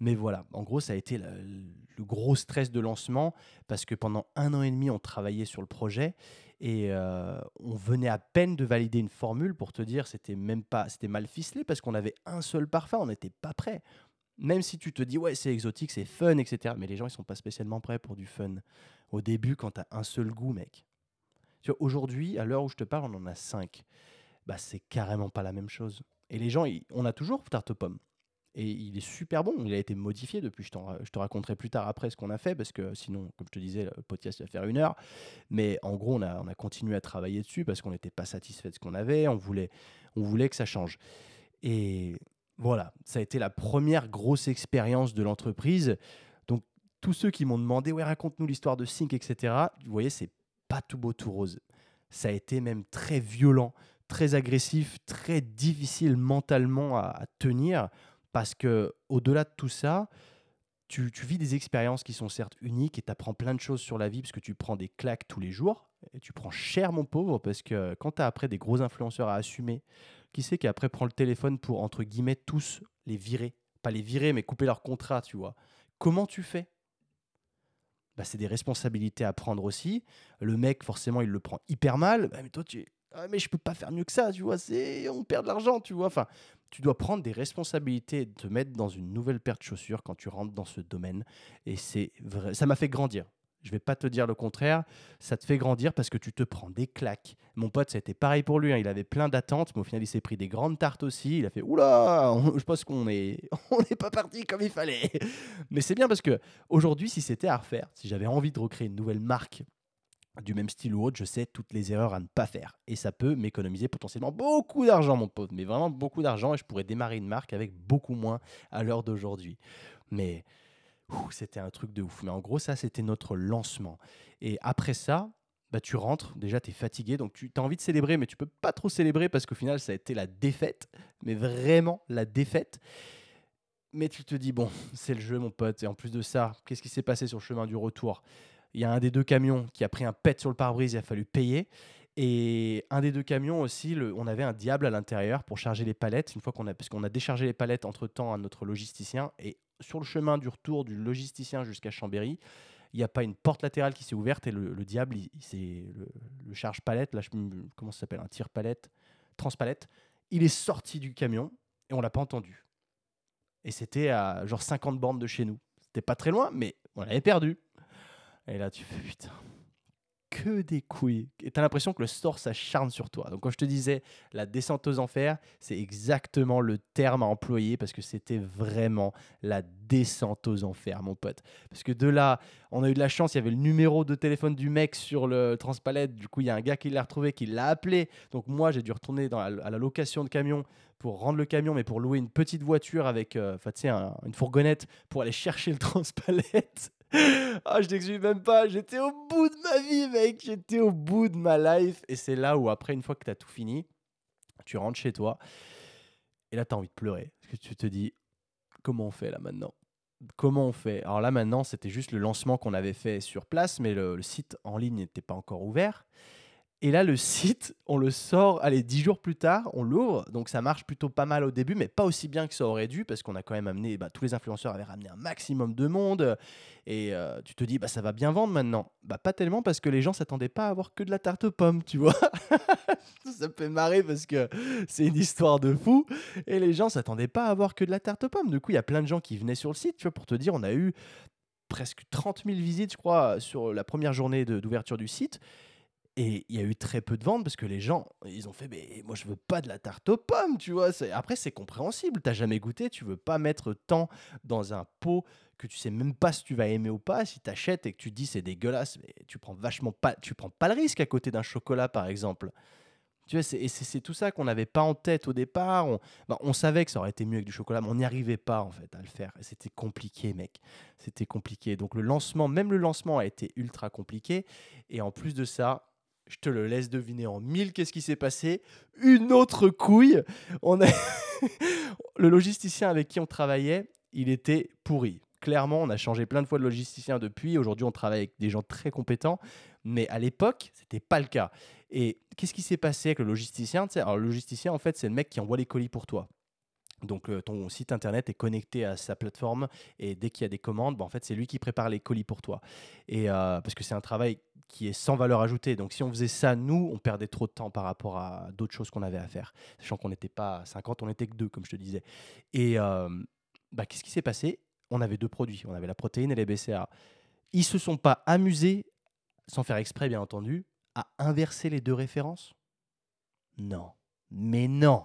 Mais voilà, en gros, ça a été le, gros stress de lancement parce que pendant un an et demi, on travaillait sur le projet et euh, on venait à peine de valider une formule pour te dire c'était même pas c'était mal ficelé parce qu'on avait un seul parfum, on n'était pas prêt. Même si tu te dis ouais c'est exotique, c'est fun, etc. Mais les gens ils sont pas spécialement prêts pour du fun. Au début, quand tu as un seul goût, mec, Aujourd'hui, à l'heure où je te parle, on en a 5. Bah, c'est carrément pas la même chose. Et les gens, on a toujours tarte aux. Et il est super bon. Il a été modifié depuis. Je, je te raconterai plus tard après ce qu'on a fait, parce que sinon, comme je te disais, le podcast va faire une heure. Mais en gros, on a, on a continué à travailler dessus parce qu'on n'était pas satisfait de ce qu'on avait. On voulait, on voulait que ça change. Et voilà, ça a été la première grosse expérience de l'entreprise. Donc, tous ceux qui m'ont demandé, ouais, raconte-nous l'histoire de Sync, etc., vous voyez, c'est pas tout beau, tout rose. Ça a été même très violent, très agressif, très difficile mentalement à, tenir parce que au-delà de tout ça, tu, vis des expériences qui sont certes uniques et tu apprends plein de choses sur la vie parce que tu prends des claques tous les jours et tu prends cher mon pauvre parce que quand tu as après des gros influenceurs à assumer, qui sait qui après prend le téléphone pour entre guillemets tous les virer, pas les virer mais couper leur contrat, tu vois. Comment tu fais bah, c'est des responsabilités à prendre aussi. Le mec, forcément, il le prend hyper mal. Bah, mais toi, tu ah, mais je peux pas faire mieux que ça, tu vois. C'est on perd de l'argent, tu vois. Enfin, tu dois prendre des responsabilités et te mettre dans une nouvelle paire de chaussures quand tu rentres dans ce domaine. Et c'est vrai, ça m'a fait grandir. Je vais pas te dire le contraire, ça te fait grandir parce que tu te prends des claques. Mon pote, été pareil pour lui. Hein. Il avait plein d'attentes, mais au final, il s'est pris des grandes tartes aussi. Il a fait Oula, je pense qu'on est, [laughs] on n'est pas parti comme il fallait. Mais c'est bien parce que aujourd'hui, si c'était à refaire, si j'avais envie de recréer une nouvelle marque du même style ou autre, je sais toutes les erreurs à ne pas faire. Et ça peut m'économiser potentiellement beaucoup d'argent, mon pote, mais vraiment beaucoup d'argent. Et je pourrais démarrer une marque avec beaucoup moins à l'heure d'aujourd'hui. Mais c'était un truc de ouf. Mais en gros, ça, c'était notre lancement. Et après ça, bah, tu rentres, déjà tu es fatigué, donc tu as envie de célébrer, mais tu peux pas trop célébrer parce qu'au final, ça a été la défaite, mais vraiment la défaite. Mais tu te dis, bon, c'est le jeu, mon pote. Et en plus de ça, qu'est-ce qui s'est passé sur le chemin du retour? Il y a un des deux camions qui a pris un pet sur le pare-brise, il a fallu payer. Et un des deux camions aussi, on avait un diable à l'intérieur pour charger les palettes. Une fois qu'on a, parce qu'on a déchargé les palettes entre temps à notre logisticien, et sur le chemin du retour du logisticien jusqu'à Chambéry, il n'y a pas une porte latérale qui s'est ouverte et le, diable, il, c'est le, charge palette, là, comment ça s'appelle, un tir palette, transpalette, il est sorti du camion et on l'a pas entendu. Et c'était à genre 50 bornes de chez nous. C'était pas très loin, mais on l'avait perdu. Et là, tu fais putain que des couilles. Et tu as l'impression que le store s'acharne sur toi. Donc, quand je te disais la descente aux enfers, c'est exactement le terme à employer parce que c'était vraiment la descente aux enfers, mon pote. Parce que de là, on a eu de la chance, il y avait le numéro de téléphone du mec sur le transpalette. Du coup, il y a un gars qui l'a retrouvé, qui l'a appelé. Donc, moi, j'ai dû retourner à la location de camion pour rendre le camion, mais pour louer une petite voiture avec euh, une fourgonnette pour aller [laughs] chercher le transpalette. [laughs] ah, je t'explique même pas, j'étais au bout de ma vie, mec, j'étais au bout de ma life. Et c'est là où, après, une fois que tu as tout fini, tu rentres chez toi, et là, tu envie de pleurer. Parce que tu te dis, comment on fait là maintenant? Comment on fait? Alors là, maintenant, c'était juste le lancement qu'on avait fait sur place, mais le site en ligne n'était pas encore ouvert. Et là, le site, on le sort, allez, dix jours plus tard, on l'ouvre. Donc ça marche plutôt pas mal au début, mais pas aussi bien que ça aurait dû, parce qu'on a quand même amené, bah, tous les influenceurs avaient ramené un maximum de monde. Et euh, tu te dis, bah, ça va bien vendre maintenant. Bah, pas tellement, parce que les gens s'attendaient pas à avoir que de la tarte aux pommes, tu vois. [laughs] ça me fait marrer parce que c'est une histoire de fou. Et les gens s'attendaient pas à avoir que de la tarte aux pommes. Du coup, il y a plein de gens qui venaient sur le site, tu vois, pour te dire, on a eu presque 30 000 visites, je crois, sur la première journée d'ouverture du site. Et il y a eu très peu de ventes parce que les gens, ils ont fait, mais moi je veux pas de la tarte aux pommes, tu vois. Après, c'est compréhensible. T'as jamais goûté, tu veux pas mettre tant dans un pot que tu sais même pas si tu vas aimer ou pas. Si tu achètes et que tu dis c'est dégueulasse, mais tu prends vachement pas, tu prends pas le risque à côté d'un chocolat par exemple. Tu vois, c'est, c'est, tout ça qu'on n'avait pas en tête au départ. On, bah, on savait que ça aurait été mieux avec du chocolat, mais on n'y arrivait pas en fait à le faire. C'était compliqué, mec. C'était compliqué. Donc le lancement, même le lancement a été ultra compliqué. Et en plus de ça, je te le laisse deviner en mille qu'est-ce qui s'est passé? Une autre couille. On a [laughs] le logisticien avec qui on travaillait, il était pourri. Clairement, on a changé plein de fois de logisticien depuis. Aujourd'hui, on travaille avec des gens très compétents. Mais à l'époque, c'était pas le cas. Et qu'est-ce qui s'est passé avec le logisticien? Alors, le logisticien, en fait, c'est le mec qui envoie les colis pour toi. Donc euh, ton site internet est connecté à sa plateforme et dès qu'il y a des commandes, bah, en fait c'est lui qui prépare les colis pour toi. Et euh, parce que c'est un travail qui est sans valeur ajoutée. Donc si on faisait ça nous, on perdait trop de temps par rapport à d'autres choses qu'on avait à faire. Sachant qu'on n'était pas 50, on n'était que deux comme je te disais. Et euh, bah, qu'est-ce qui s'est passé? On avait deux produits, on avait la protéine et les BCA. Ils se sont pas amusés, sans faire exprès bien entendu, à inverser les deux références? Non, mais non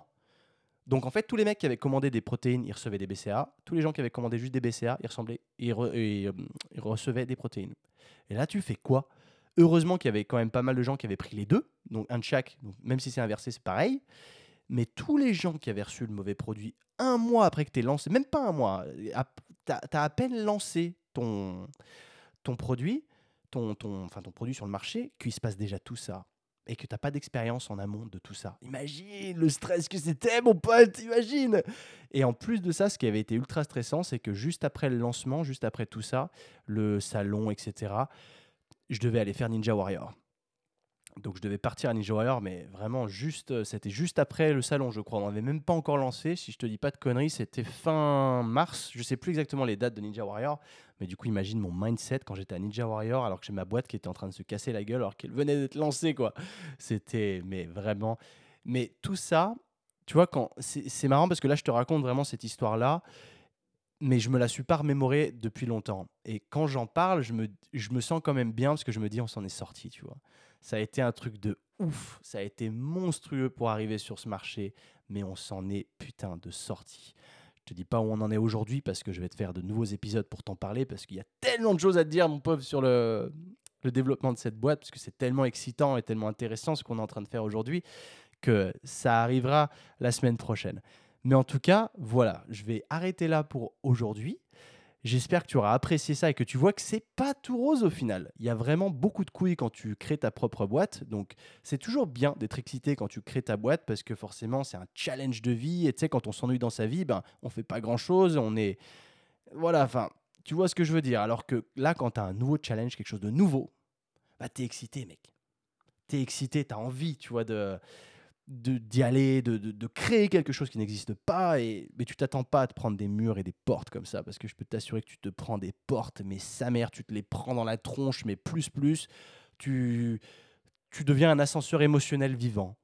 donc en fait, tous les mecs qui avaient commandé des protéines, ils recevaient des BCA. Tous les gens qui avaient commandé juste des BCA, ils, ils, euh, ils, recevaient des protéines. Et là, tu fais quoi? Heureusement qu'il y avait quand même pas mal de gens qui avaient pris les deux, donc un de chaque, même si c'est inversé, c'est pareil. Mais tous les gens qui avaient reçu le mauvais produit un mois après que tu lancé, même pas un mois, tu as, à peine lancé ton, ton produit, ton, ton, enfin, ton produit sur le marché, qu'il se passe déjà tout ça et que tu n'as pas d'expérience en amont de tout ça. Imagine le stress que c'était, mon pote, imagine Et en plus de ça, ce qui avait été ultra stressant, c'est que juste après le lancement, juste après tout ça, le salon, etc., je devais aller faire Ninja Warrior. Donc je devais partir à Ninja Warrior, mais vraiment juste, euh, c'était juste après le salon, je crois. On n'avait même pas encore lancé. Si je te dis pas de conneries, c'était fin mars. Je sais plus exactement les dates de Ninja Warrior, mais du coup, imagine mon mindset quand j'étais à Ninja Warrior, alors que j'ai ma boîte qui était en train de se casser la gueule, alors qu'elle venait d'être lancée, quoi. C'était, mais vraiment. Mais tout ça, tu vois, quand c'est marrant parce que là, je te raconte vraiment cette histoire-là mais je me la suis pas remémorée depuis longtemps. Et quand j'en parle, je me, je me sens quand même bien parce que je me dis on s'en est sorti, tu vois. Ça a été un truc de ouf, ça a été monstrueux pour arriver sur ce marché, mais on s'en est putain de sorti. Je te dis pas où on en est aujourd'hui parce que je vais te faire de nouveaux épisodes pour t'en parler parce qu'il y a tellement de choses à te dire, mon pauvre, sur le, le développement de cette boîte parce que c'est tellement excitant et tellement intéressant ce qu'on est en train de faire aujourd'hui que ça arrivera la semaine prochaine. Mais en tout cas, voilà, je vais arrêter là pour aujourd'hui. J'espère que tu auras apprécié ça et que tu vois que c'est pas tout rose au final. Il y a vraiment beaucoup de couilles quand tu crées ta propre boîte. Donc, c'est toujours bien d'être excité quand tu crées ta boîte parce que forcément, c'est un challenge de vie. Et tu sais, quand on s'ennuie dans sa vie, ben, on fait pas grand chose. On est. Voilà, enfin, tu vois ce que je veux dire. Alors que là, quand tu as un nouveau challenge, quelque chose de nouveau, bah, tu es excité, mec. Tu es excité, tu as envie, tu vois, de d'y aller, de, de, créer quelque chose qui n'existe pas, et, mais tu t'attends pas à te prendre des murs et des portes comme ça, parce que je peux t'assurer que tu te prends des portes, mais sa mère, tu te les prends dans la tronche, mais plus, plus, tu, tu deviens un ascenseur émotionnel vivant.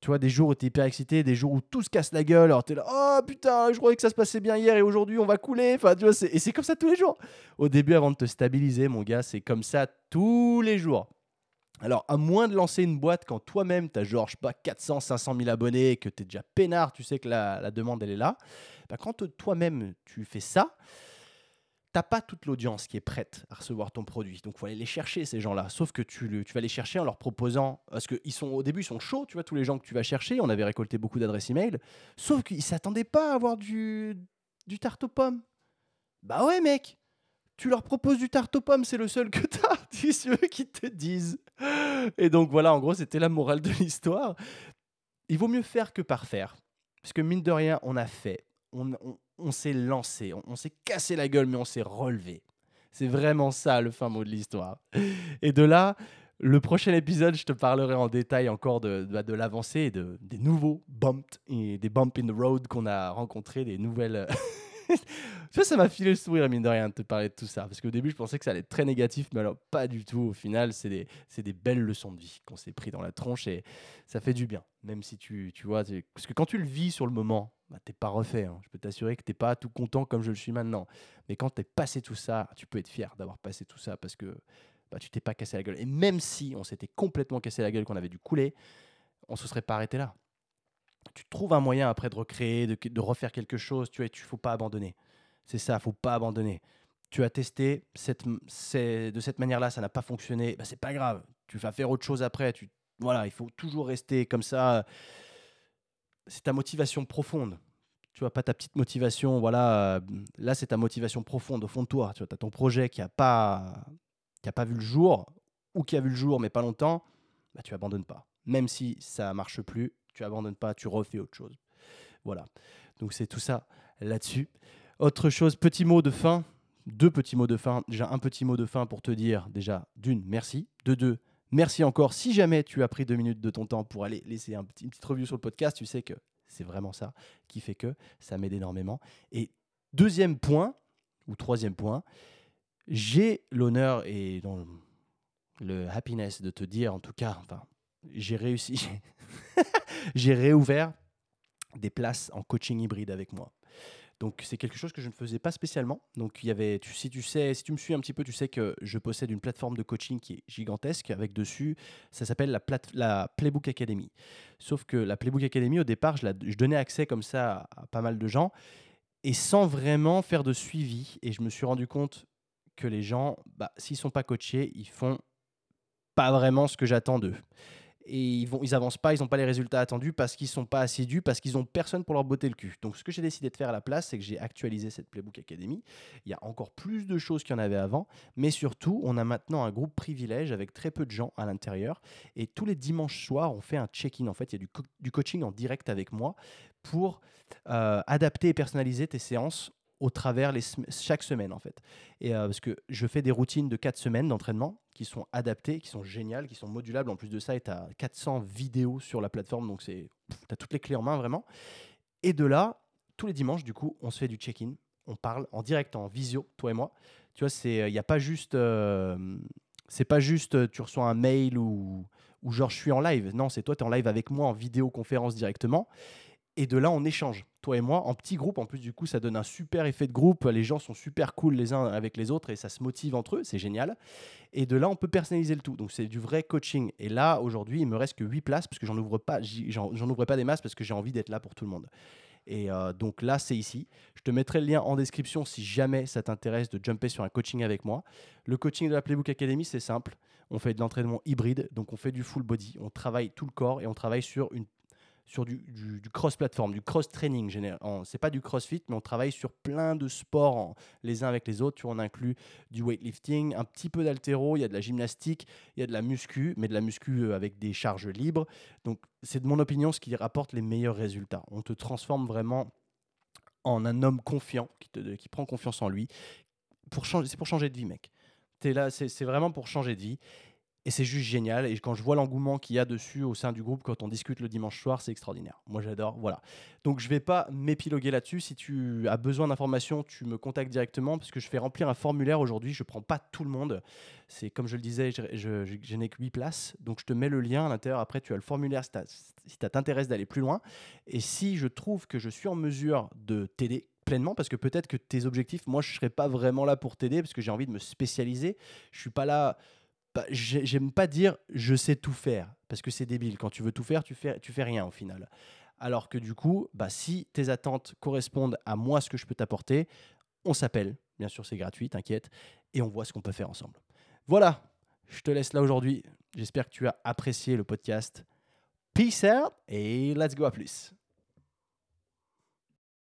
Tu vois, des jours où tu es hyper excité, des jours où tout se casse la gueule, alors tu es là, oh putain, je croyais que ça se passait bien hier et aujourd'hui on va couler. Enfin, tu vois, et c'est comme ça tous les jours. Au début, avant de te stabiliser, mon gars, c'est comme ça tous les jours. Alors, à moins de lancer une boîte quand toi-même, tu as genre, pas, 400, 500 000 abonnés, que tu es déjà peinard, tu sais que la, demande, elle est là, bah, quand toi-même, tu fais ça, t'as pas toute l'audience qui est prête à recevoir ton produit. Donc, il faut aller les chercher, ces gens-là. Sauf que tu, tu vas les chercher en leur proposant. Parce qu'ils sont au début, ils sont chauds, tu vois, tous les gens que tu vas chercher. On avait récolté beaucoup d'adresses email. Sauf qu'ils s'attendaient pas à avoir du, du tarte aux pommes. Bah ouais, mec tu leur proposes du tarte aux pommes, c'est le seul que [laughs] tu as. C'est eux qui te disent. Et donc voilà, en gros, c'était la morale de l'histoire. Il vaut mieux faire que par faire. Parce que mine de rien, on a fait. On, s'est lancé. On, s'est cassé la gueule, mais on s'est relevé. C'est vraiment ça le fin mot de l'histoire. Et de là, le prochain épisode, je te parlerai en détail encore de, de, de l'avancée et de, des nouveaux bumps, et des bumps in the road qu'on a rencontrés, des nouvelles. [laughs] [laughs] ça, ça m'a filé le sourire, mine de rien, de te parler de tout ça. Parce qu'au début, je pensais que ça allait être très négatif, mais alors pas du tout. Au final, c'est des, des, belles leçons de vie qu'on s'est pris dans la tronche et ça fait du bien. Même si tu, tu vois, parce que quand tu le vis sur le moment, bah, t'es pas refait. Hein. Je peux t'assurer que t'es pas tout content comme je le suis maintenant. Mais quand t'es passé tout ça, tu peux être fier d'avoir passé tout ça parce que bah, tu t'es pas cassé la gueule. Et même si on s'était complètement cassé la gueule, qu'on avait dû couler, on se serait pas arrêté là tu trouves un moyen après de recréer, de, refaire quelque chose. Tu vois, tu faut pas abandonner. C'est ça, faut pas abandonner. Tu as testé de cette manière-là, ça n'a pas fonctionné. Bah, c'est pas grave. Tu vas faire autre chose après. Tu, voilà, il faut toujours rester comme ça. C'est ta motivation profonde. Tu vois, pas ta petite motivation. Voilà, là, c'est ta motivation profonde au fond de toi. Tu as ton projet qui a pas, pas vu le jour ou qui a vu le jour mais pas longtemps. Bah, tu abandonnes pas. Même si ça marche plus, tu abandonnes pas, tu refais autre chose. Voilà. Donc c'est tout ça là-dessus. Autre chose, petit mot de fin, deux petits mots de fin. Déjà un petit mot de fin pour te dire déjà d'une merci, de deux merci encore. Si jamais tu as pris deux minutes de ton temps pour aller laisser un petit, une petite review sur le podcast, tu sais que c'est vraiment ça qui fait que ça m'aide énormément. Et deuxième point ou troisième point, j'ai l'honneur et le happiness de te dire en tout cas, enfin j'ai réussi, [laughs] j'ai réouvert des places en coaching hybride avec moi. Donc c'est quelque chose que je ne faisais pas spécialement. Donc il y avait, si tu sais, si tu me suis un petit peu, tu sais que je possède une plateforme de coaching qui est gigantesque avec dessus, ça s'appelle la, la Playbook Academy. Sauf que la Playbook Academy au départ, je donnais accès comme ça à, pas mal de gens et sans vraiment faire de suivi. Et je me suis rendu compte que les gens, bah, s'ils sont pas coachés, ils font pas vraiment ce que j'attends d'eux et ils vont ils avancent pas, ils n'ont pas les résultats attendus parce qu'ils sont pas assidus, parce qu'ils ont personne pour leur botter le cul. Donc ce que j'ai décidé de faire à la place, c'est que j'ai actualisé cette Playbook Academy. Il y a encore plus de choses qu'il y en avait avant, mais surtout, on a maintenant un groupe privilège avec très peu de gens à l'intérieur et tous les dimanches soirs, on fait un check-in. En fait, il y a du, coaching en direct avec moi pour euh, adapter et personnaliser tes séances au travers chaque semaine en fait. Et euh, parce que je fais des routines de 4 semaines d'entraînement qui sont adaptées, qui sont géniales, qui sont modulables. En plus de ça, tu as 400 vidéos sur la plateforme, donc tu as toutes les clés en main vraiment. Et de là, tous les dimanches, du coup, on se fait du check-in, on parle en direct, en visio, toi et moi. Tu vois, il n'y a pas juste euh, c'est pas juste euh, tu reçois un mail ou ou genre je suis en live. Non, c'est toi tu es en live avec moi en vidéoconférence directement. Et de là, on échange, toi et moi, en petit groupe. En plus, du coup, ça donne un super effet de groupe. Les gens sont super cool les uns avec les autres et ça se motive entre eux. C'est génial. Et de là, on peut personnaliser le tout. Donc, c'est du vrai coaching. Et là, aujourd'hui, il me reste que 8 places parce que j'en ouvre pas, j'en ouvre pas des masses parce que j'ai envie d'être là pour tout le monde. Et euh, donc là, c'est ici. Je te mettrai le lien en description si jamais ça t'intéresse de jumper sur un coaching avec moi. Le coaching de la Playbook Academy, c'est simple. On fait de l'entraînement hybride, donc on fait du full body, on travaille tout le corps et on travaille sur une sur du, cross-platform, du cross-training. C'est pas du crossfit, mais on travaille sur plein de sports les uns avec les autres. On inclut du weightlifting, un petit peu d'altéro, il y a de la gymnastique, il y a de la muscu, mais de la muscu euh, avec des charges libres. Donc, c'est de mon opinion ce qui rapporte les meilleurs résultats. On te transforme vraiment en un homme confiant, qui, te, qui prend confiance en lui. C'est pour changer de vie, mec. Es là, c'est vraiment pour changer de vie. Et c'est juste génial. Et quand je vois l'engouement qu'il y a dessus au sein du groupe quand on discute le dimanche soir, c'est extraordinaire. Moi, j'adore. Voilà. Donc, je vais pas m'épiloguer là-dessus. Si tu as besoin d'informations, tu me contactes directement parce que je fais remplir un formulaire aujourd'hui. Je prends pas tout le monde. C'est comme je le disais, je, je, n'ai que 8 places. Donc, je te mets le lien à l'intérieur. Après, tu as le formulaire si, ça t'intéresse d'aller plus loin. Et si je trouve que je suis en mesure de t'aider pleinement parce que peut-être que tes objectifs, moi, je serais pas vraiment là pour t'aider parce que j'ai envie de me spécialiser. Je suis pas là j'ai- j'aime pas dire je sais tout faire parce que c'est débile. Quand tu veux tout faire, tu fais, tu fais rien au final. Alors que du coup, bah, si tes attentes correspondent à moi, ce que je peux t'apporter, on s'appelle. Bien sûr, c'est gratuit, t'inquiète. Et on voit ce qu'on peut faire ensemble. Voilà, je te laisse là aujourd'hui. J'espère que tu as apprécié le podcast. Peace out et let's go à plus.